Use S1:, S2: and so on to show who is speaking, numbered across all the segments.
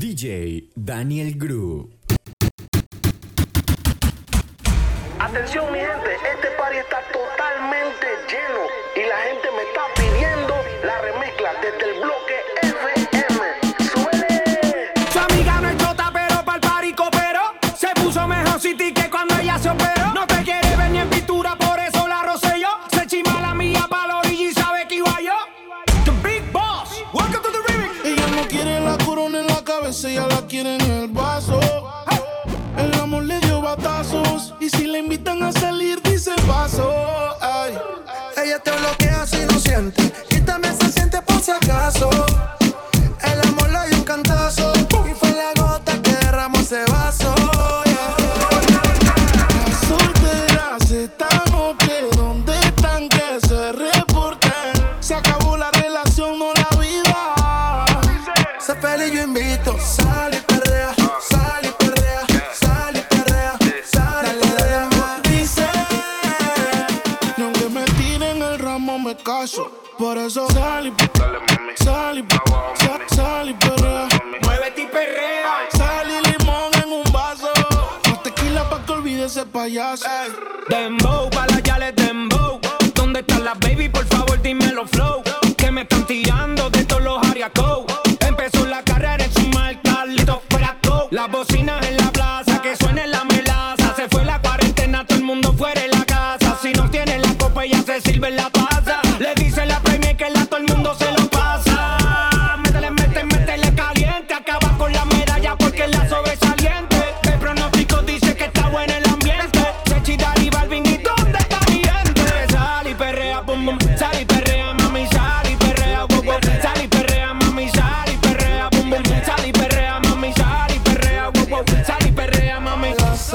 S1: DJ Daniel Gru.
S2: Atención mi gente, este party está totalmente lleno y la gente me está pidiendo la remezcla desde el
S3: blog batazos. Y si le invitan a salir,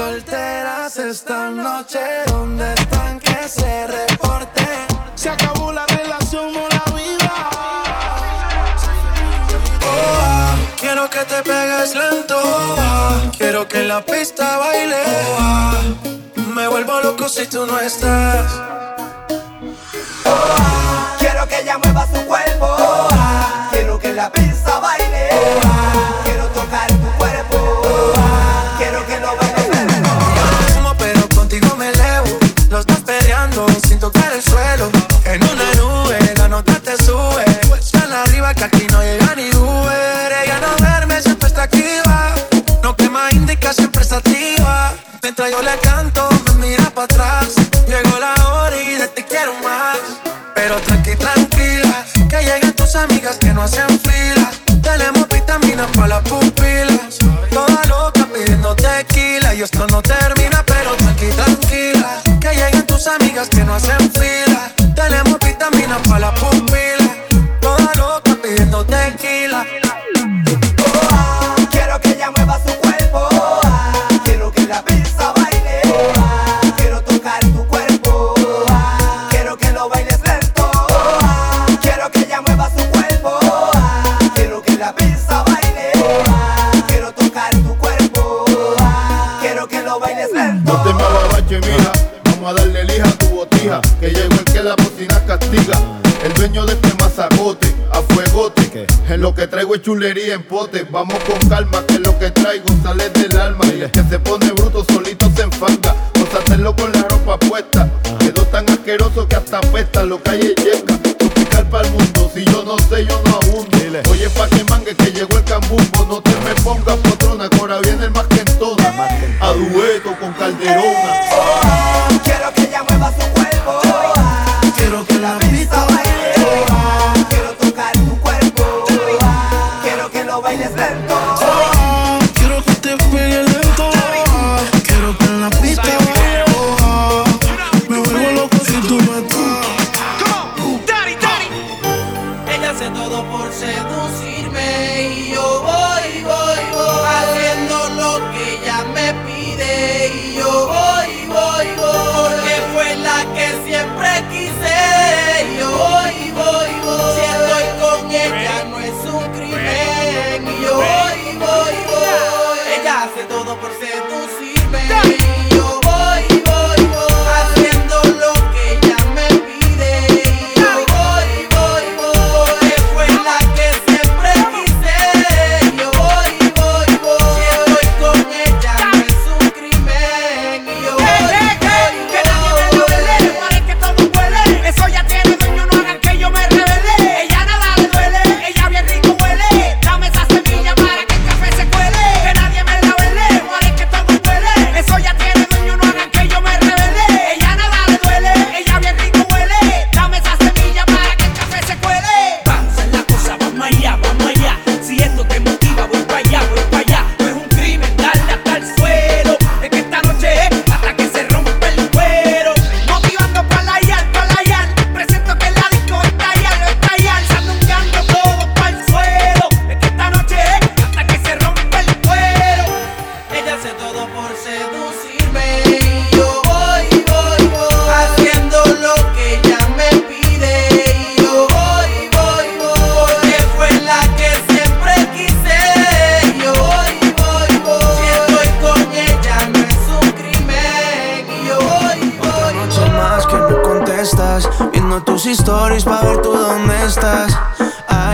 S3: solteras
S4: esta noche, ¿dónde están que se reporte?
S3: Se acabó la relación o la vida.
S4: Oh, ah, quiero que te pegues lento, oh, ah, quiero que en la pista baile. Oh, ah, me vuelvo loco si tú no estás.
S5: quiero que ella mueva su cuerpo, oh, quiero que la pista baile.
S4: Oh, tranquila. Que lleguen tus amigas que no hacen fila. Tenemos vitaminas para las pupilas. Toda loca pidiendo tequila. Y esto no termina, pero tranqui, tranquila. Que lleguen tus amigas que no hacen
S6: en potes. Vamos con calma, que lo que traigo sale del alma. Y el que se pone bruto solito se enfanga. Vamos a hacerlo con la ropa puesta. Quedó tan asqueroso que hasta apesta. Lo
S7: calle lleva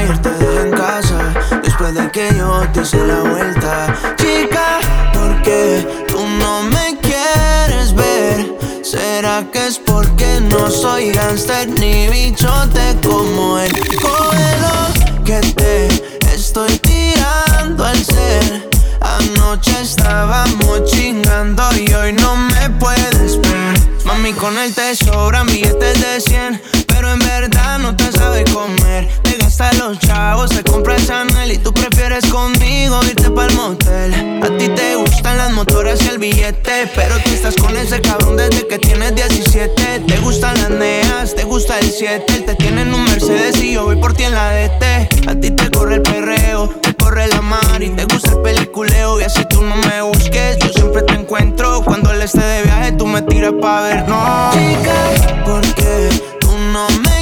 S7: Ayer te en casa, después de que yo te hice la vuelta. Chica, ¿por qué tú no me quieres ver? ¿Será que es porque no soy gangster ni bichote como el Cógelo que te estoy tirando al ser? Anoche estábamos chingando y hoy no me puedes ver. Mami, con él te sobran billetes de 100, pero en verdad no te sabe comer. Te gasta los chavos, te compra el Chanel y tú prefieres conmigo irte pa'l motel. A ti te gustan las motoras y el billete, pero tú estás con ese cabrón desde que tienes 17. Te gustan las neas, te gusta el 7, te tienen un Mercedes y yo voy por ti en la DT. A ti te corre el perreo, te corre la mar y te gusta el peliculeo y así tú no me busques, yo siempre te encuentro. Cuando él esté de viaje, tú me tiras pa' ver, no. Chica, ¿por qué tú no me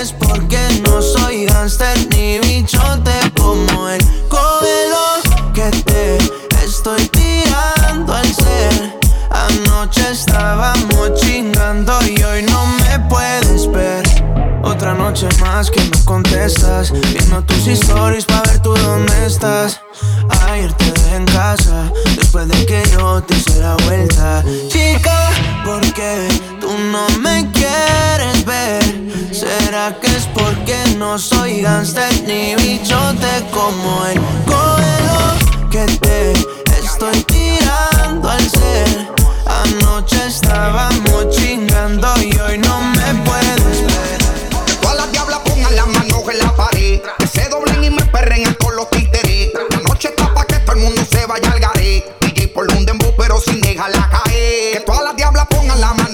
S7: es porque no soy gangster ni bichote como él? Cógelo que te estoy tirando al ser. Anoche estábamos chingando y hoy no me puedes ver. Otra noche más que no contestas Viendo tus stories pa' ver tú dónde estás Ayer te dejé en casa Después de que yo te hice la vuelta Chica, ¿por qué tú no me quieres ver? ¿Será que es porque no soy gangster ni bichote como él? Cógelo que te estoy tirando al ser Anoche estábamos chingando y hoy no me puedes ver
S8: Todas las diablas pongan las manos en la pared. Que se doblen y me perren con los títeres. La noche está pa' que todo el mundo se vaya al garé. DJ por un dembow, pero sin dejarla caer. Que todas las diablas pongan las manos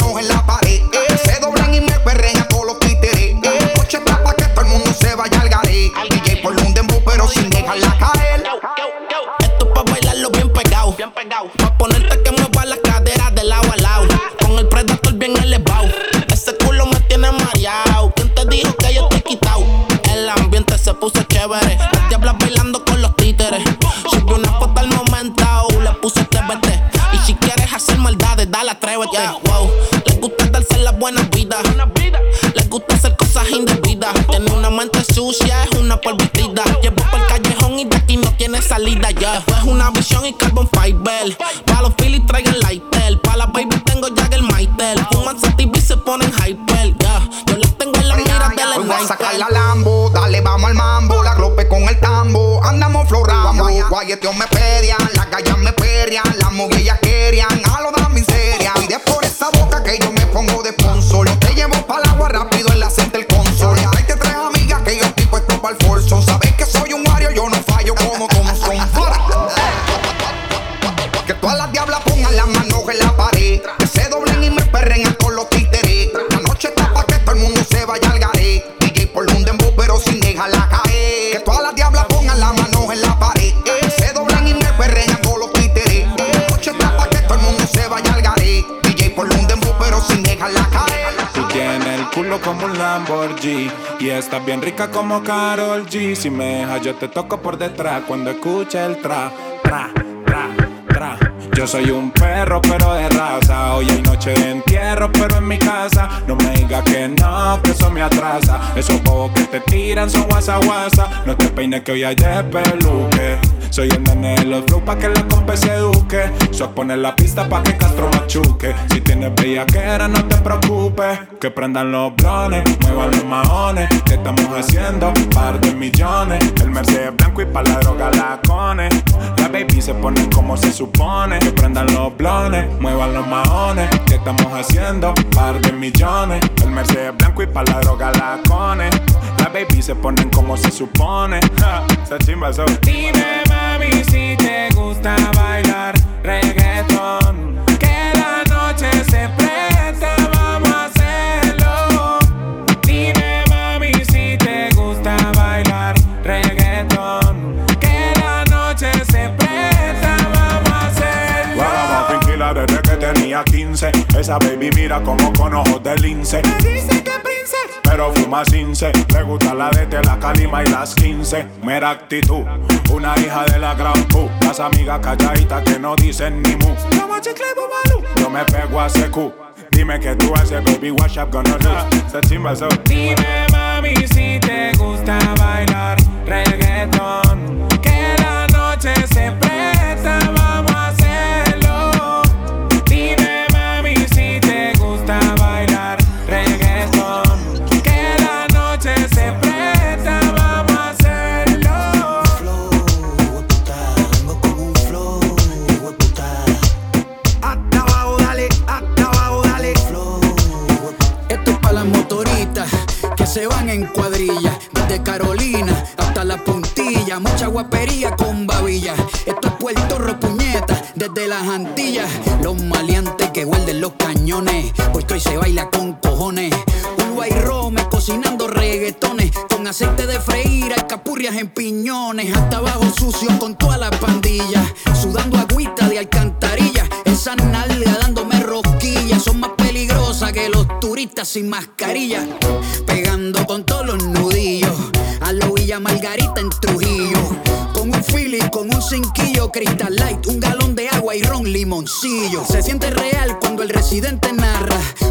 S8: Y
S9: estás bien rica como Carol G. Si me dejas yo te toco por detrás Cuando escuche el tra, tra, tra, Yo soy un perro pero de raza. Hoy hay noche de entierro pero en mi casa. No me digas que no, que eso me atrasa. Esos bobos que te tiran son guasa guasa. No te peines que hoy hay despeluque soy el nene de los flow pa' que la compa se eduque. Soy poner la pista pa' que Castro machuque. Si tienes bellaquera no te preocupes. Que prendan los blones, muevan los maones ¿Qué estamos haciendo? Par de millones. El Mercedes blanco y pa' la droga la cone. La baby se ponen como se supone. Que prendan los blones, muevan los maones ¿Qué estamos haciendo? Par de millones. El Mercedes blanco y pa' la droga la cone. La baby se ponen como se supone. Ja, Esa chimba so. Dime mami si te gusta bailar reggaeton Que la noche se presta, vamos a hacerlo. Dime mami si te gusta bailar reggaeton Que la noche se presta, vamos a hacerlo.
S10: Vamos tranquila desde que tenía 15 Esa baby mira como con ojos de lince.
S9: Me dice que
S11: pero fuma cince. Me gusta la DT, la calima y las 15. Mera actitud, una hija de la gran Q. Las amigas calladitas que no dicen ni mu. Yo me pego a CQ. Dime que tú haces, baby, what's up, gonna do?
S9: Se chimba eso. Dime, mami, si te gusta bailar reggaeton. Que la noche se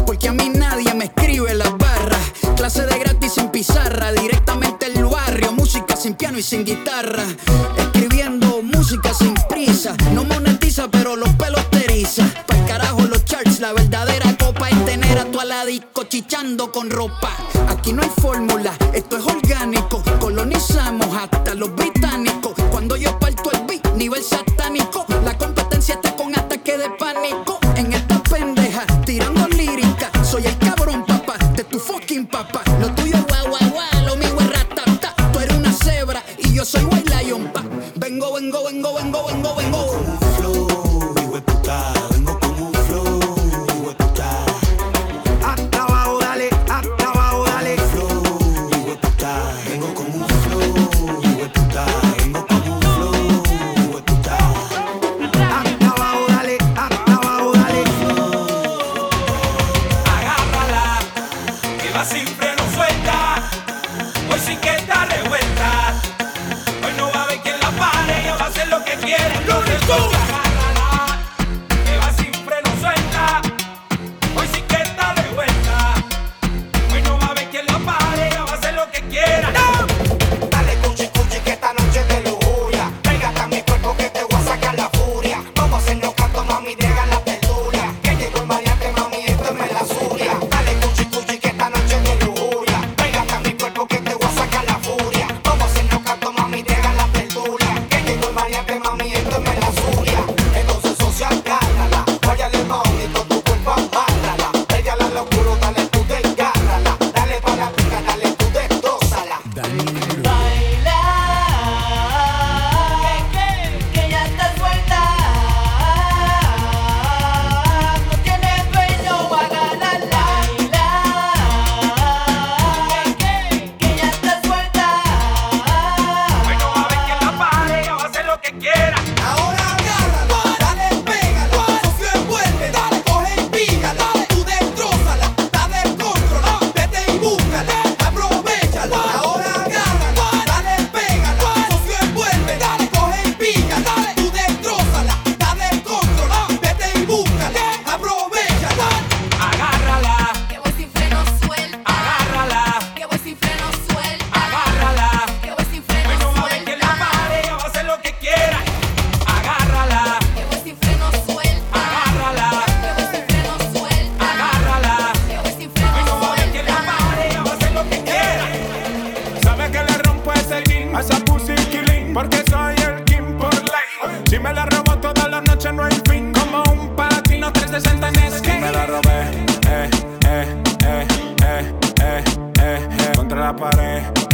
S12: porque a mí nadie me escribe las barras. Clase de gratis sin pizarra, directamente el barrio, música sin piano y sin guitarra. Escribiendo música sin prisa, no monetiza, pero los pelos te eriza. Pa'l carajo los charts, la verdadera copa es tener a tu aladisco chichando con ropa. Aquí no hay fórmula,
S9: siempre.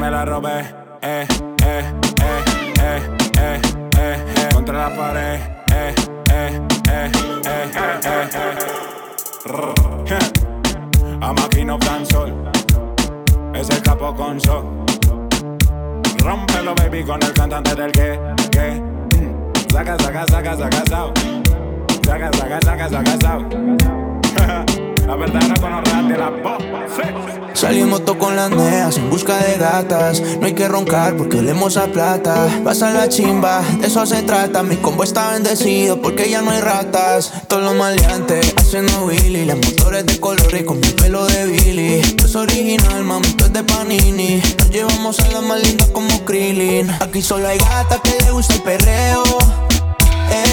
S9: me la robé, eh, eh, eh, eh, eh, eh, eh, contra la pared, eh, eh, eh, eh, eh, eh, eh. A máquina sol, es el capo con sol. Rómpelo, baby, con el cantante del que, que. mm. Saca, saca, saca, saca, saca. Saca, saca, saca, saca, saca. La verdadera con la.
S7: Salimos todos con las neas en busca de gatas. No hay que roncar porque olemos a plata. Vas a la chimba, de eso se trata. Mi combo está bendecido porque ya no hay ratas. Todos los maleantes haciendo Willy. Las motores de colores con mi pelo de Billy. Esto es original, mami, es de Panini. Nos llevamos a las más lindas como Krillin. Aquí solo hay gatas que le gusta el perreo.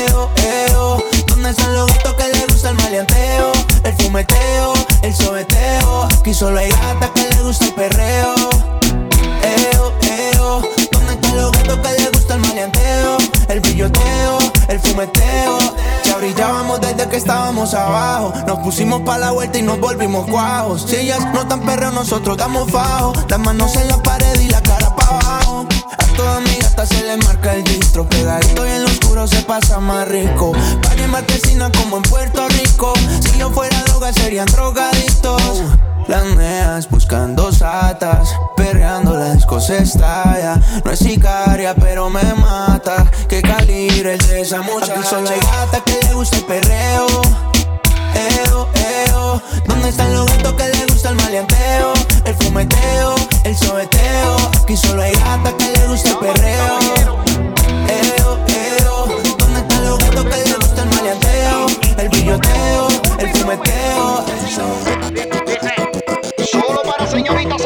S7: Eo, eo. ¿Dónde están los gatos que le gusta el maleanteo? Fumeteo, el sobeteo. Aquí solo hay gatas que le gusta el perreo. Eo, eo. ¿Dónde están los gatos que le gusta el maleanteo? El brilloteo, el fumeteo. Ya brillábamos desde que estábamos abajo. Nos pusimos pa' la vuelta y nos volvimos cuajos. Si ellas no tan perreo, nosotros damos fajo. Las manos en la pared y la cara. A toda mi gata se le marca el distro. Pegadito y en lo oscuro se pasa más rico. Para en marquesina como en Puerto Rico. Si yo fuera droga, serían drogadictos. Las neas buscando satas, perreando la disco se estalla. No es sicaria, pero me mata. Que calibre el de esa muchacha. Aquí solo hay gata que le gusta el perreo. Eo, eo. ¿Dónde están los gatos que le gusta el maleanteo? El fumeteo, el sobeteo. Aquí solo hay gata que le gusta el perreo. Eo, eo. ¿Dónde están los gatos que le gusta el maleanteo? El brilloteo, el fumeteo.
S13: Solo para señoritas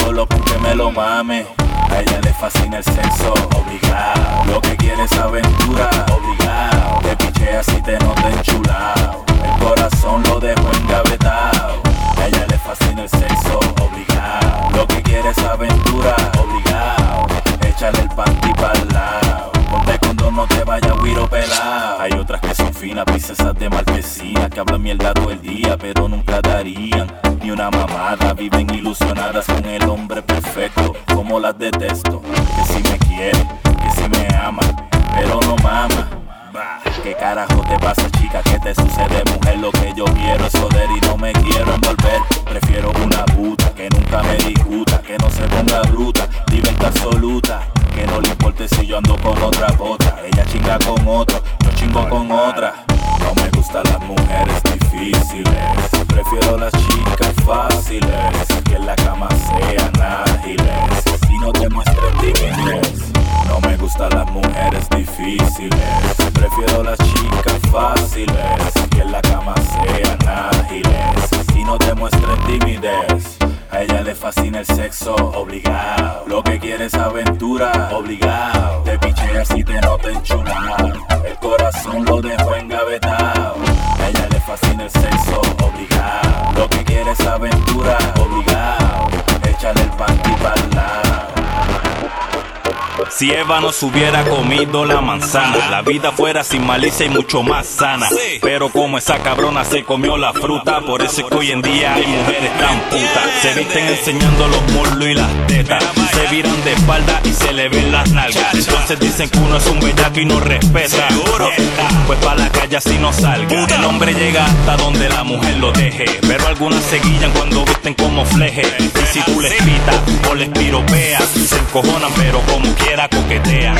S14: solo con me lo mame. A ella le fascina el sexo, obligado. Lo que quiere es aventura, obligado. Te pichea si te nota enchulado. El corazón lo dejo engavetado. A ella le fascina el sexo, obligado. Lo que quiere es aventura, obligado. Échale el panty pa'l lado. Ponte cuando no te vaya guiro pelado. Hay otras que son finas, princesas de marquesina, que hablan mierda todo el día, pero nunca darían una mamada. Viven ilusionadas con el hombre perfecto, como las detesto. Que si me quiere, que si me ama, pero no mama. Bah, ¿Qué carajo te pasa, chica? ¿Qué te sucede, mujer? Lo que yo quiero es joder y no me quiero envolver. Prefiero una puta que nunca me discuta, que no se ponga bruta, libertad absoluta. Que no le importe si yo ando con otra bota. Ella chinga con otro, yo chingo con otra. No me gustan las mujeres difíciles. Prefiero las chicas fáciles. Que en la cama sean ágiles. Y no te muestren timidez. No me gustan las mujeres difíciles. Prefiero las chicas fáciles. Que en la cama sean ágiles. Y no te muestren timidez. Ella le fascina el sexo, obligado. Lo que quiere es aventura, obligado. Te picheas si te nota enchulado. El corazón lo dejo engavetado. A ella le fascina el sexo, obligado. Lo que quiere es aventura, obligado. Échale el panty pa'l lado.
S15: Si Eva no se hubiera comido la manzana, la vida fuera sin malicia y mucho más sana. Pero como esa cabrona se comió la fruta, por eso es que hoy en día hay mujeres tan putas. Se visten enseñando los muslos y las tetas, se viran de espalda y se le ven las nalgas. Entonces dicen que uno es un bellaco y no respeta. Pues para la calle así no salga. El hombre llega hasta donde la mujer lo deje, pero algunas se guillan cuando visten como fleje. Y si tú les pitas o les piropeas, se encojonan, pero como quiera coquetean.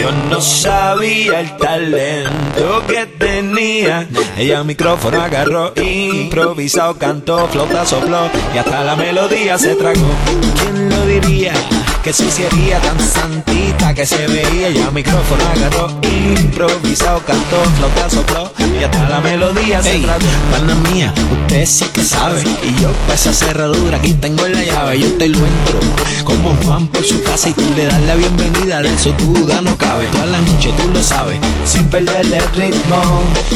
S16: Yo no sabía el talento que tenía. Ella el micrófono agarró, improvisado, cantó, flota, sopló y hasta la melodía se tragó. ¿Quién lo diría? Que sí sería tan santita que se veía. El micrófono agarró, improvisado, cantó, flota, sopló y hasta la melodía se. Pana mía, usted sí que sabe. Y yo para esa cerradura aquí tengo la llave. Yo te lo entro como Juan por su casa y tú le das la bienvenida. De eso tu duda no cabe. Toda la noche tú lo sabes. Sin perder el ritmo,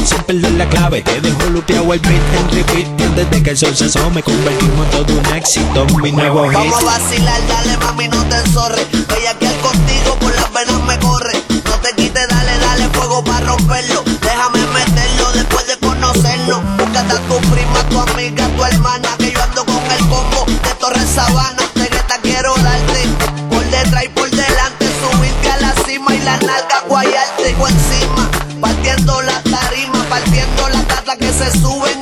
S16: sin perder la clave. Te dejo lupeado el beat en repeat. Y antes de que el sol se asome, convertimos en todo un éxito. Mi nuevo hit.
S17: Vamos a vacilar, dale mami, no te enzorres. Ella que contigo por las venas me corre. No te quites, dale, dale fuego para romperlo. Déjame meterlo después de conocernos. Búscate a tu prima, tu amiga, tu hermana. Que yo ando con el combo de Torres Sabana. De te quiero darte por detrás y por delante. Subirte a la cima y la nalga guayarte por encima. Partiendo la tarima, partiendo la tata que se suben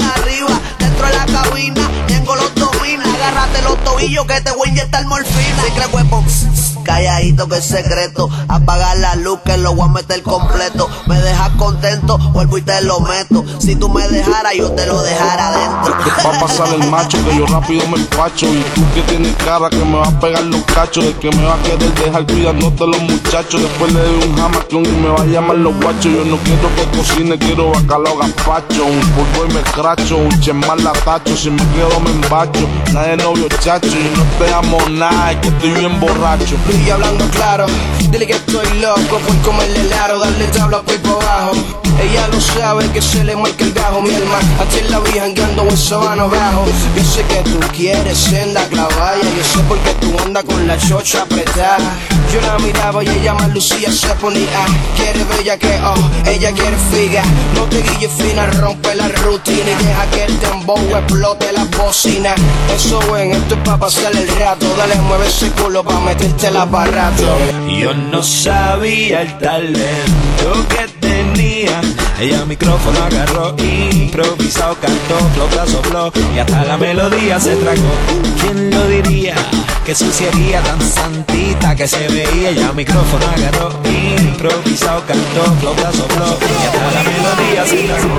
S17: Tobillos que te voy a inyectar morfina. Secret weapon, calladito que es secreto. Apagar la luz que lo voy a meter completo. Me dejas contento, vuelvo y te lo meto. Si tú me dejaras, yo te lo dejara adentro.
S18: Va a pasar el macho que yo rápido me empacho Y tú que tienes cara que me va a pegar los cachos De que me va a querer dejar cuidándote los muchachos Después le doy un jamacón y me va a llamar los guachos Yo no quiero que cocine, quiero bacalao gazpacho Un polvo y me cracho, un chemar la tacho Si me quedo me embacho, nadie novio chacho Y no te amo nada, es que estoy bien borracho
S19: Hablando claro, dile que estoy loco por comerle el aro, darle tabla por abajo. Ella lo sabe que se le marca el gajo, mi hermano. A ti la vi jangueando en sabana abajo. Yo sé que tú quieres senda clavalla, yo sé por qué tú andas con la chocha apretada. Yo la miraba y ella más lucía se ponía. Quiere bella que oh, ella quiere figa. No te guilles fina, rompe la rutina y deja que el dembow explote la bocina. Eso ven, esto es pa' pasar el rato. Dale, mueve ese culo pa' meterte el aparato.
S16: Yo no sabía el talento que ella micrófono agarró, improvisado, cantó, flota, sopló y hasta la melodía se tragó. ¿Quién lo diría? Que suciería tan santita que se veía. Ella micrófono agarró, improvisado, cantó, flota, sopló y hasta la melodía se tragó.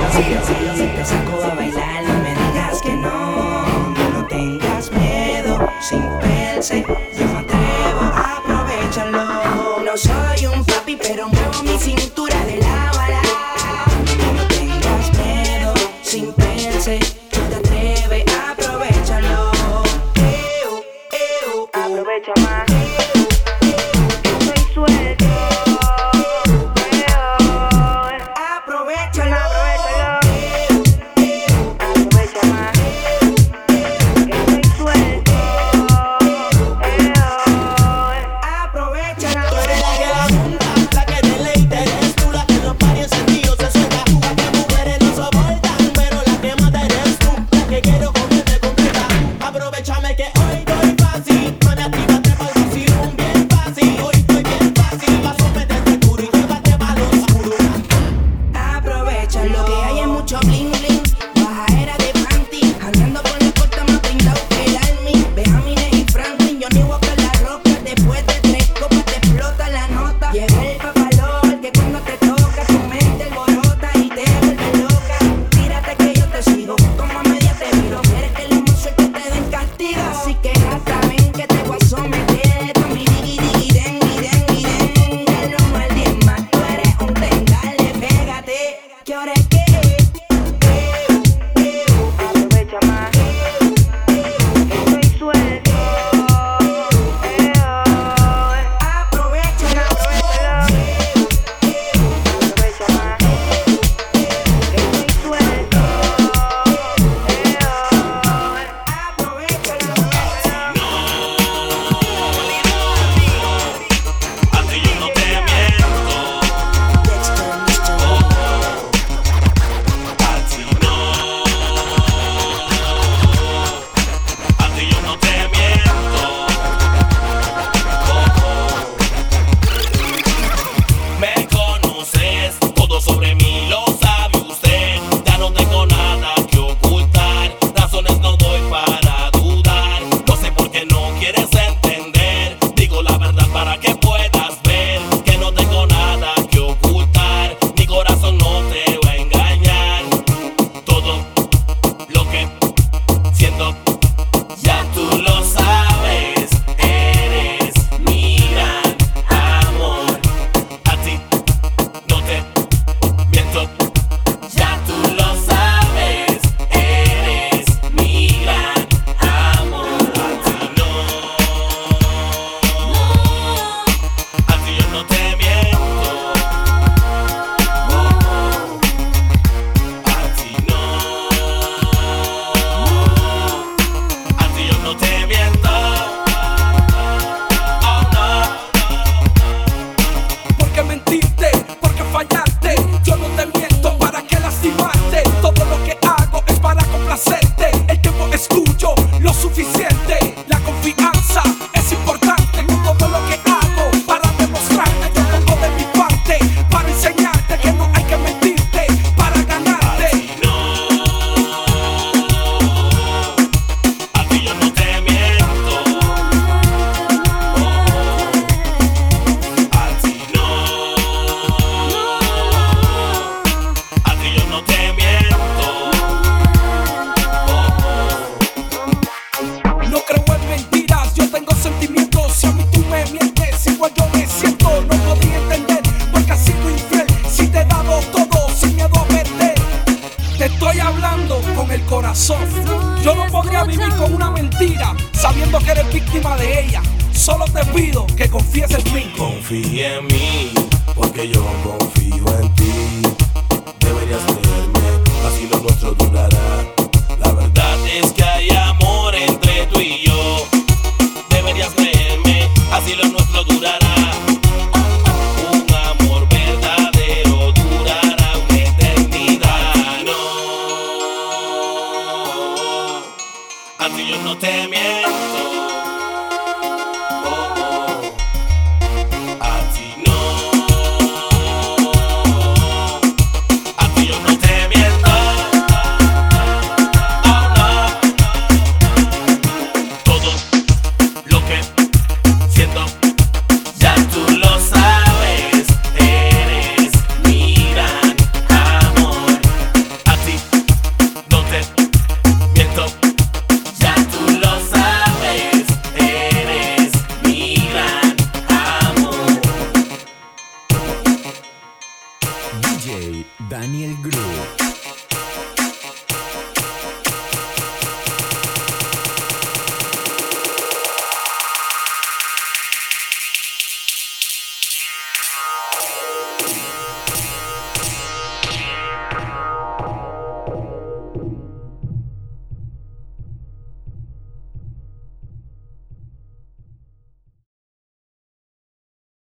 S20: Si te saco a bailar, no me digas que no, no tengas miedo, sin verse, yo me atrevo, aprovechalo. No soy un papi, pero
S1: muy